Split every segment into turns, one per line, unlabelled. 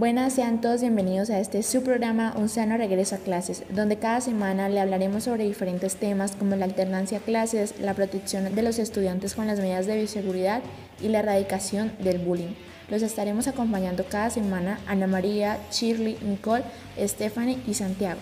Buenas, sean todos bienvenidos a este su programa Un sano regreso a clases, donde cada semana le hablaremos sobre diferentes temas como la alternancia a clases, la protección de los estudiantes con las medidas de bioseguridad y la erradicación del bullying. Los estaremos acompañando cada semana Ana María, Shirley, Nicole, Stephanie y Santiago.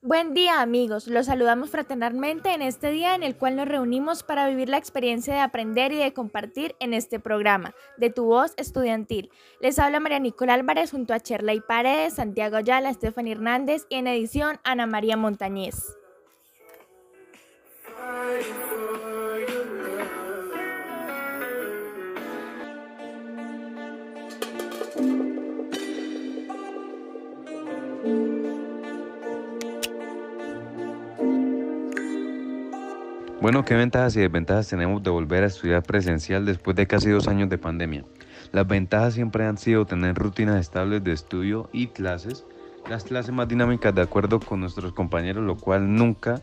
Buen día amigos, los saludamos fraternalmente en este día en el cual nos reunimos para vivir la experiencia de aprender y de compartir en este programa de Tu Voz Estudiantil. Les habla María Nicola Álvarez junto a Cherley Paredes, Santiago Ayala, Estefan Hernández y en edición Ana María Montañez.
Bueno, ¿qué ventajas y desventajas tenemos de volver a estudiar presencial después de casi dos años de pandemia? Las ventajas siempre han sido tener rutinas estables de estudio y clases, las clases más dinámicas de acuerdo con nuestros compañeros, lo cual nunca,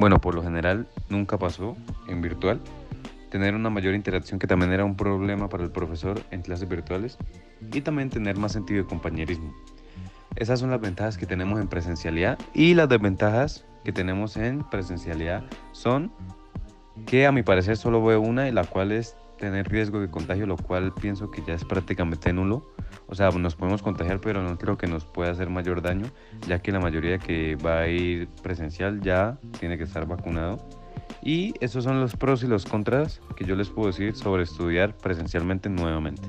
bueno, por lo general nunca pasó en virtual, tener una mayor interacción que también era un problema para el profesor en clases virtuales y también tener más sentido de compañerismo. Esas son las ventajas que tenemos en presencialidad y las desventajas que tenemos en presencialidad son que a mi parecer solo veo una y la cual es tener riesgo de contagio, lo cual pienso que ya es prácticamente nulo. O sea, nos podemos contagiar, pero no creo que nos pueda hacer mayor daño, ya que la mayoría que va a ir presencial ya tiene que estar vacunado. Y esos son los pros y los contras que yo les puedo decir sobre estudiar presencialmente nuevamente.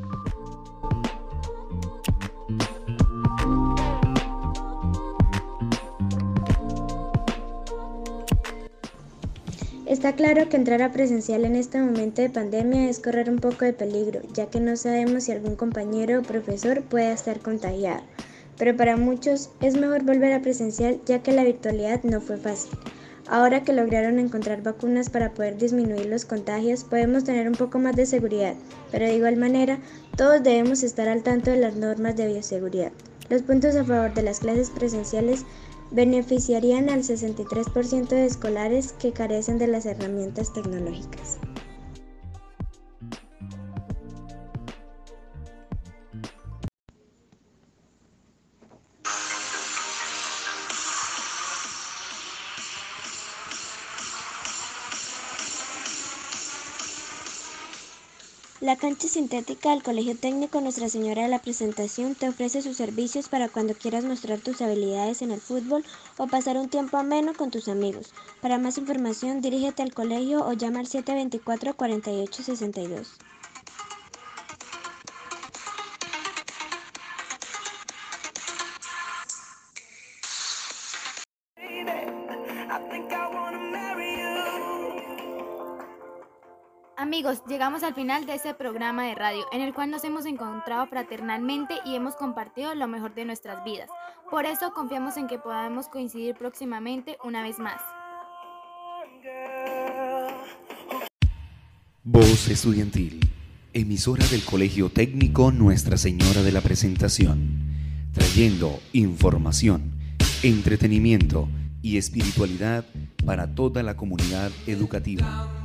Está claro que entrar a presencial en este momento de pandemia es correr un poco de peligro, ya que no sabemos si algún compañero o profesor puede estar contagiado. Pero para muchos es mejor volver a presencial ya que la virtualidad no fue fácil. Ahora que lograron encontrar vacunas para poder disminuir los contagios, podemos tener un poco más de seguridad, pero de igual manera, todos debemos estar al tanto de las normas de bioseguridad. Los puntos a favor de las clases presenciales beneficiarían al 63% de escolares que carecen de las herramientas tecnológicas. La cancha sintética del Colegio Técnico Nuestra Señora de la Presentación te ofrece sus servicios para cuando quieras mostrar tus habilidades en el fútbol o pasar un tiempo ameno con tus amigos. Para más información, dirígete al colegio o llama al 724-4862.
Amigos, llegamos al final de este programa de radio en el cual nos hemos encontrado fraternalmente y hemos compartido lo mejor de nuestras vidas. Por eso confiamos en que podamos coincidir próximamente una vez más.
Voz Estudiantil, emisora del Colegio Técnico Nuestra Señora de la Presentación, trayendo información, entretenimiento y espiritualidad para toda la comunidad educativa.